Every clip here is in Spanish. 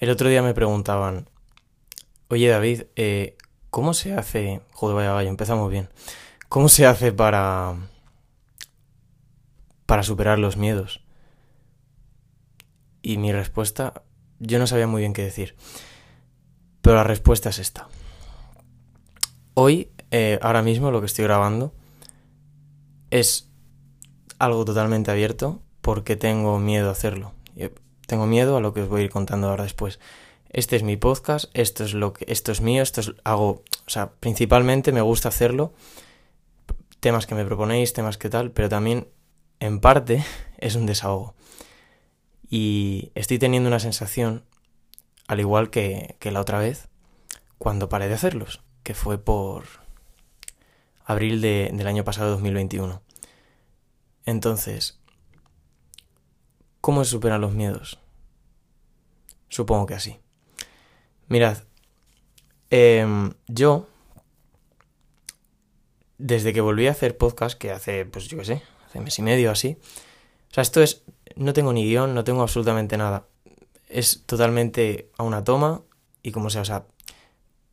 El otro día me preguntaban, oye David, eh, ¿cómo se hace... Joder, vaya, vaya, empezamos bien. ¿Cómo se hace para... para superar los miedos? Y mi respuesta, yo no sabía muy bien qué decir. Pero la respuesta es esta. Hoy, eh, ahora mismo, lo que estoy grabando es algo totalmente abierto porque tengo miedo a hacerlo. Tengo miedo a lo que os voy a ir contando ahora después. Este es mi podcast, esto es lo que esto es mío, esto es hago, o sea, principalmente me gusta hacerlo temas que me proponéis, temas que tal, pero también en parte es un desahogo. Y estoy teniendo una sensación al igual que, la otra vez cuando paré de hacerlos, que fue por abril de, del año pasado 2021. Entonces, ¿Cómo se superan los miedos? Supongo que así. Mirad, em, yo, desde que volví a hacer podcast, que hace, pues yo qué sé, hace mes y medio así, o sea, esto es, no tengo ni guion, no tengo absolutamente nada. Es totalmente a una toma y como sea, o sea,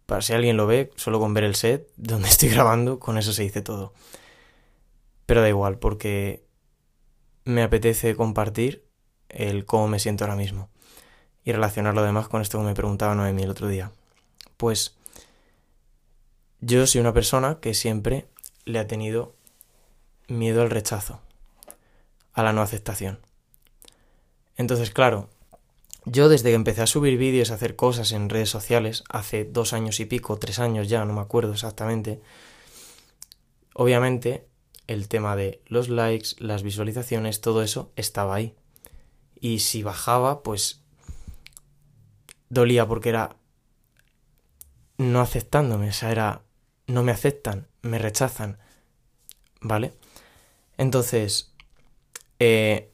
para si alguien lo ve, solo con ver el set donde estoy grabando, con eso se dice todo. Pero da igual, porque me apetece compartir el cómo me siento ahora mismo y relacionarlo además con esto que me preguntaba Noemi el otro día. Pues yo soy una persona que siempre le ha tenido miedo al rechazo, a la no aceptación. Entonces, claro, yo desde que empecé a subir vídeos, a hacer cosas en redes sociales, hace dos años y pico, tres años ya, no me acuerdo exactamente, obviamente el tema de los likes, las visualizaciones, todo eso estaba ahí y si bajaba, pues dolía porque era no aceptándome, o sea, era no me aceptan, me rechazan, ¿vale? Entonces, eh,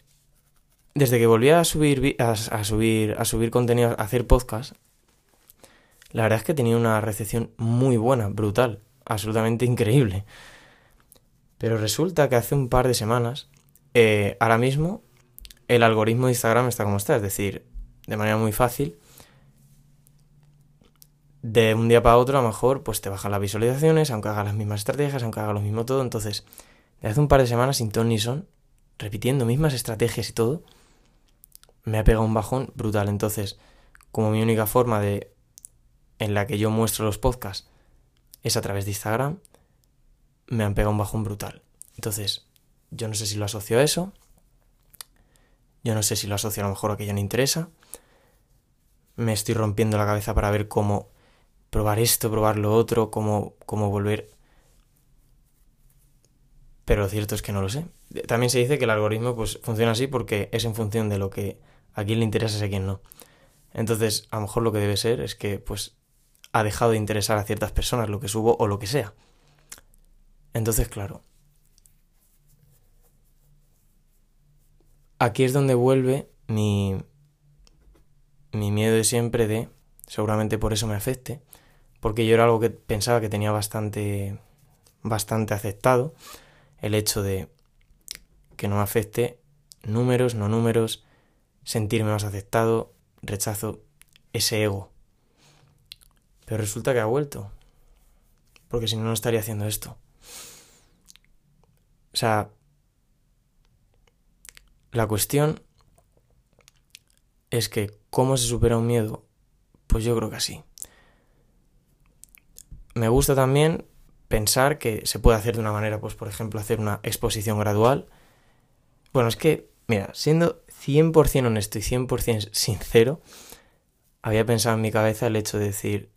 desde que volví a subir, a, subir, a subir contenido, a hacer podcast, la verdad es que tenía una recepción muy buena, brutal, absolutamente increíble. Pero resulta que hace un par de semanas, eh, ahora mismo el algoritmo de Instagram está como está, es decir, de manera muy fácil, de un día para otro a lo mejor pues te bajan las visualizaciones, aunque haga las mismas estrategias, aunque haga lo mismo todo, entonces, desde hace un par de semanas sin ton son, repitiendo mismas estrategias y todo, me ha pegado un bajón brutal, entonces, como mi única forma de en la que yo muestro los podcasts es a través de Instagram, me han pegado un bajón brutal. Entonces, yo no sé si lo asocio a eso, yo no sé si lo asocio a lo mejor a que ya no interesa. Me estoy rompiendo la cabeza para ver cómo probar esto, probar lo otro, cómo, cómo volver. Pero lo cierto es que no lo sé. También se dice que el algoritmo pues, funciona así porque es en función de lo que a quién le interesa y a quién no. Entonces, a lo mejor lo que debe ser es que pues ha dejado de interesar a ciertas personas lo que subo o lo que sea. Entonces, claro, aquí es donde vuelve mi, mi miedo de siempre de, seguramente por eso me afecte, porque yo era algo que pensaba que tenía bastante, bastante aceptado, el hecho de que no me afecte números, no números, sentirme más aceptado, rechazo ese ego. Pero resulta que ha vuelto, porque si no, no estaría haciendo esto. O sea, la cuestión es que cómo se supera un miedo, pues yo creo que así. Me gusta también pensar que se puede hacer de una manera, pues por ejemplo, hacer una exposición gradual. Bueno, es que, mira, siendo 100% honesto y 100% sincero, había pensado en mi cabeza el hecho de decir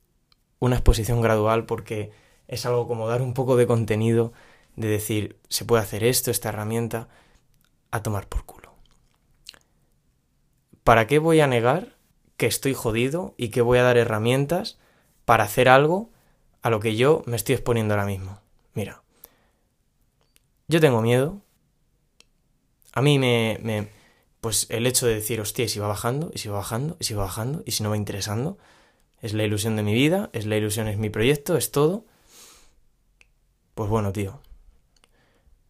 una exposición gradual porque es algo como dar un poco de contenido, de decir, se puede hacer esto, esta herramienta, a tomar por culo. ¿para qué voy a negar que estoy jodido y que voy a dar herramientas para hacer algo a lo que yo me estoy exponiendo ahora mismo? Mira, yo tengo miedo. A mí me, me pues el hecho de decir, hostia, si va bajando, y si va bajando, y si va bajando, y si no va interesando, es la ilusión de mi vida, es la ilusión, es mi proyecto, es todo. Pues bueno, tío.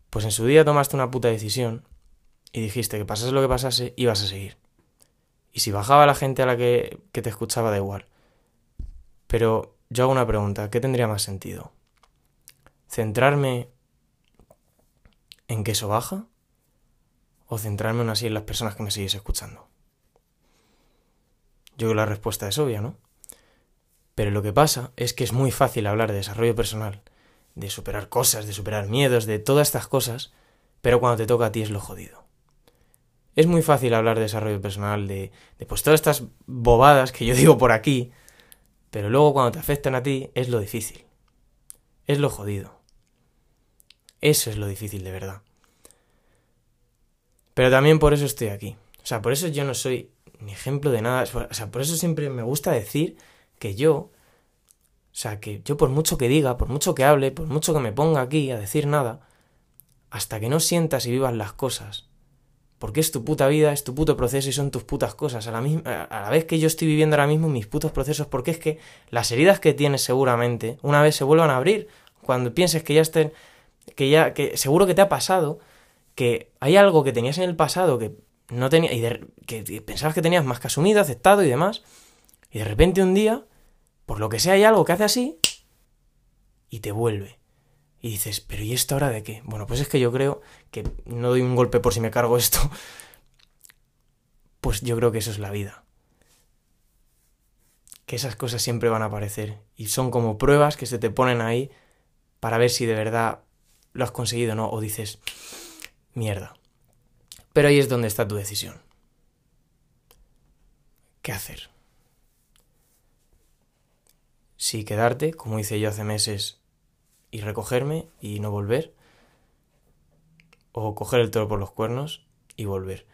Pues en su día tomaste una puta decisión y dijiste que pasase lo que pasase, ibas a seguir Y si bajaba la gente a la que, que te escuchaba, da igual. Pero yo hago una pregunta, ¿qué tendría más sentido? ¿Centrarme en que eso baja? ¿O centrarme aún así en las personas que me sigues escuchando? Yo creo que la respuesta es obvia, ¿no? Pero lo que pasa es que es muy fácil hablar de desarrollo personal, de superar cosas, de superar miedos, de todas estas cosas, pero cuando te toca a ti es lo jodido. Es muy fácil hablar de desarrollo personal, de, de pues todas estas bobadas que yo digo por aquí, pero luego cuando te afectan a ti es lo difícil. Es lo jodido. Eso es lo difícil de verdad. Pero también por eso estoy aquí. O sea, por eso yo no soy ni ejemplo de nada. O sea, por eso siempre me gusta decir que yo, o sea, que yo por mucho que diga, por mucho que hable, por mucho que me ponga aquí a decir nada, hasta que no sientas y vivas las cosas, porque es tu puta vida, es tu puto proceso y son tus putas cosas. A la, misma, a la vez que yo estoy viviendo ahora mismo mis putos procesos, porque es que las heridas que tienes seguramente, una vez se vuelvan a abrir, cuando pienses que ya estén, que ya, que seguro que te ha pasado, que hay algo que tenías en el pasado que no tenía, y que pensabas que tenías más que asumido, aceptado y demás, y de repente un día, por lo que sea, hay algo que hace así y te vuelve. Y dices, pero ¿y esto ahora de qué? Bueno, pues es que yo creo que no doy un golpe por si me cargo esto. Pues yo creo que eso es la vida. Que esas cosas siempre van a aparecer. Y son como pruebas que se te ponen ahí para ver si de verdad lo has conseguido o no. O dices, mierda. Pero ahí es donde está tu decisión. ¿Qué hacer? Si quedarte, como hice yo hace meses, y recogerme y no volver. O coger el toro por los cuernos y volver.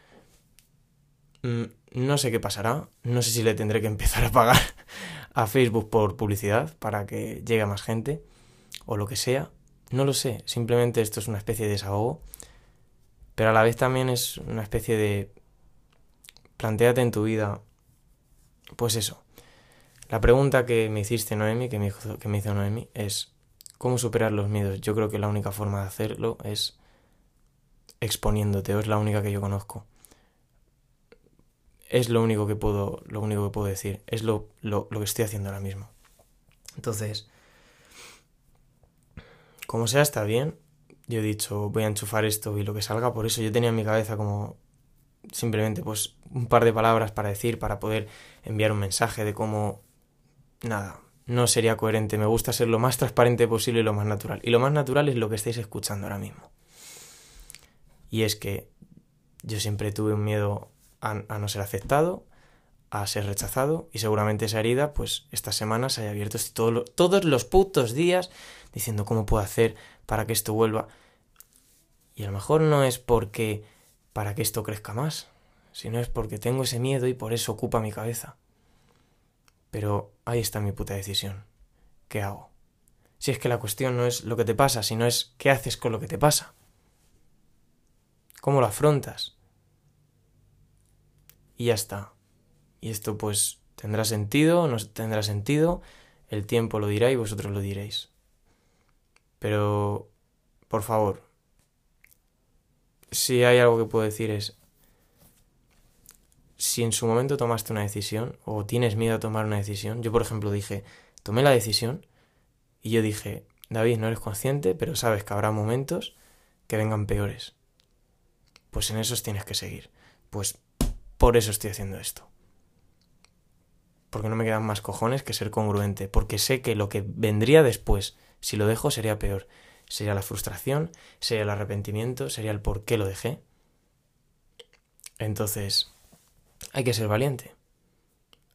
Mm, no sé qué pasará. No sé si le tendré que empezar a pagar a Facebook por publicidad para que llegue a más gente. O lo que sea. No lo sé. Simplemente esto es una especie de desahogo. Pero a la vez también es una especie de... Plantéate en tu vida. Pues eso. La pregunta que me hiciste, Noemi, que me, hizo, que me hizo Noemi, es ¿Cómo superar los miedos? Yo creo que la única forma de hacerlo es exponiéndote, o es la única que yo conozco. Es lo único que puedo, lo único que puedo decir, es lo, lo, lo que estoy haciendo ahora mismo. Entonces, como sea, está bien. Yo he dicho, voy a enchufar esto y lo que salga, por eso yo tenía en mi cabeza como simplemente pues un par de palabras para decir, para poder enviar un mensaje de cómo, nada, no sería coherente. Me gusta ser lo más transparente posible y lo más natural. Y lo más natural es lo que estáis escuchando ahora mismo. Y es que yo siempre tuve un miedo a, no ser aceptado, a ser rechazado, y seguramente esa herida, pues esta semana se haya abierto todos los putos días diciendo cómo puedo hacer para que esto vuelva. Y a lo mejor no es porque para que esto crezca más, sino es porque tengo ese miedo y por eso ocupa mi cabeza. Pero ahí está mi puta decisión. ¿Qué hago? Si es que la cuestión no es lo que te pasa, sino es qué haces con lo que te pasa. ¿Cómo lo afrontas? Y ya está. Y esto pues tendrá sentido, no tendrá sentido, el tiempo lo dirá y vosotros lo diréis. Pero, por favor, si hay algo que puedo decir es, si en su momento tomaste una decisión o tienes miedo a tomar una decisión, yo por ejemplo dije, tomé la decisión y yo dije, David, no eres consciente, pero sabes que habrá momentos que vengan peores. Pues en esos tienes que seguir. Pues por eso estoy haciendo esto. Porque no me quedan más cojones que ser congruente, porque sé que lo que vendría después, si lo dejo, sería peor. Sería la frustración, sería el arrepentimiento, sería el por qué lo dejé. Entonces, hay que ser valiente.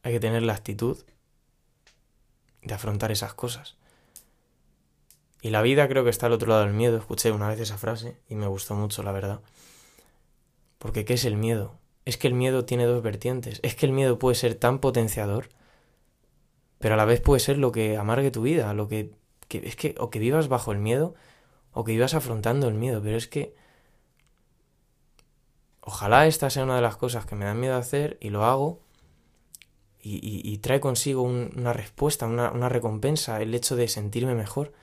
Hay que tener la actitud de afrontar esas cosas. Y la vida creo que está al otro lado del miedo. Escuché una vez esa frase y me gustó mucho, la verdad. Porque ¿qué es el miedo? Es que el miedo tiene dos vertientes. Es que el miedo puede ser tan potenciador, pero a la vez puede ser lo que amargue tu vida, lo que, es que o que vivas bajo el miedo o que vivas afrontando el miedo, pero es que Ojalá esta sea una de las cosas que me dan miedo hacer y lo hago y, trae consigo una respuesta, una, recompensa, el hecho de sentirme mejor,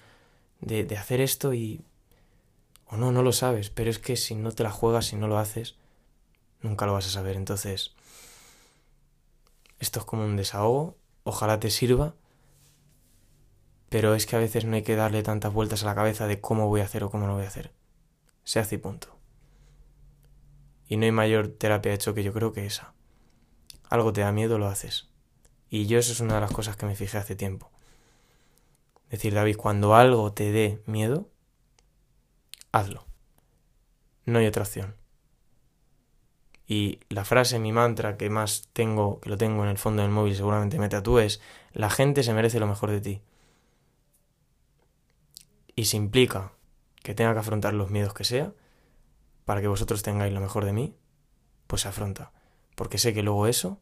de, de hacer esto y... O no, no lo sabes, pero es que si no te la juegas, si no lo haces, nunca lo vas a saber. Entonces, esto es como un desahogo, ojalá te sirva, pero es que a veces no hay que darle tantas vueltas a la cabeza de cómo voy a hacer o cómo no voy a hacer. Se hace y punto. Y no hay mayor terapia de hecho que yo creo que esa. Algo te da miedo, lo haces. Y yo eso es una de las cosas que me fijé hace tiempo. Decir, David, cuando algo te dé miedo, hazlo. No hay otra opción. Y la frase, mi mantra que más tengo, que lo tengo en el fondo del móvil, seguramente me tatúe, es, la gente se merece lo mejor de ti. Y si implica que tenga que afrontar los miedos que sea, para que vosotros tengáis lo mejor de mí, pues afronta. Porque sé que luego eso,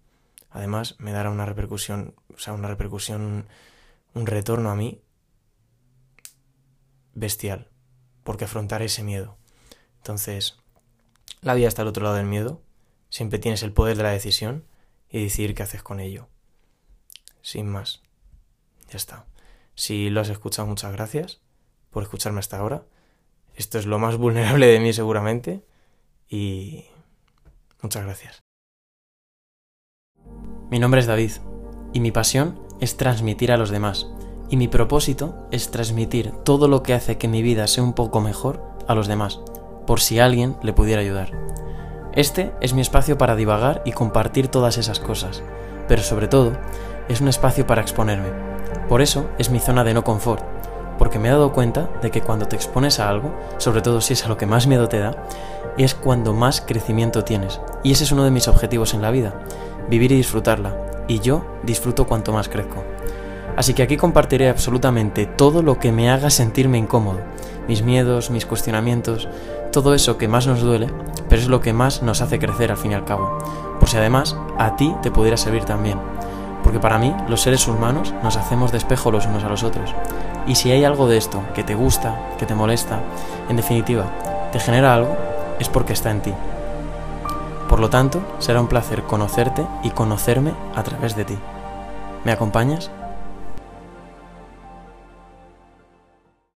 además, me dará una repercusión, o sea, una repercusión, un retorno a mí bestial. Porque afrontar ese miedo. Entonces, la vida está al otro lado del miedo. Siempre tienes el poder de la decisión y decidir qué haces con ello. Sin más. Ya está. Si lo has escuchado, muchas gracias por escucharme hasta ahora. Esto es lo más vulnerable de mí seguramente. Y muchas gracias. Mi nombre es David y mi pasión es transmitir a los demás. Y mi propósito es transmitir todo lo que hace que mi vida sea un poco mejor a los demás, por si alguien le pudiera ayudar. Este es mi espacio para divagar y compartir todas esas cosas, pero sobre todo es un espacio para exponerme. Por eso es mi zona de no confort, porque me he dado cuenta de que cuando te expones a algo, sobre todo si es a lo que más miedo te da, es cuando más crecimiento tienes. Y ese es uno de mis objetivos en la vida, vivir y disfrutarla. Y yo disfruto cuanto más crezco. Así que aquí compartiré absolutamente todo lo que me haga sentirme incómodo, mis miedos, mis cuestionamientos, todo eso que más nos duele, pero es lo que más nos hace crecer al fin y al cabo. Por si además a ti te pudiera servir también. Porque para mí, los seres humanos nos hacemos de espejo los unos a los otros. Y si hay algo de esto que te gusta, que te molesta, en definitiva, te genera algo, es porque está en ti. Por lo tanto, será un placer conocerte y conocerme a través de ti. ¿Me acompañas?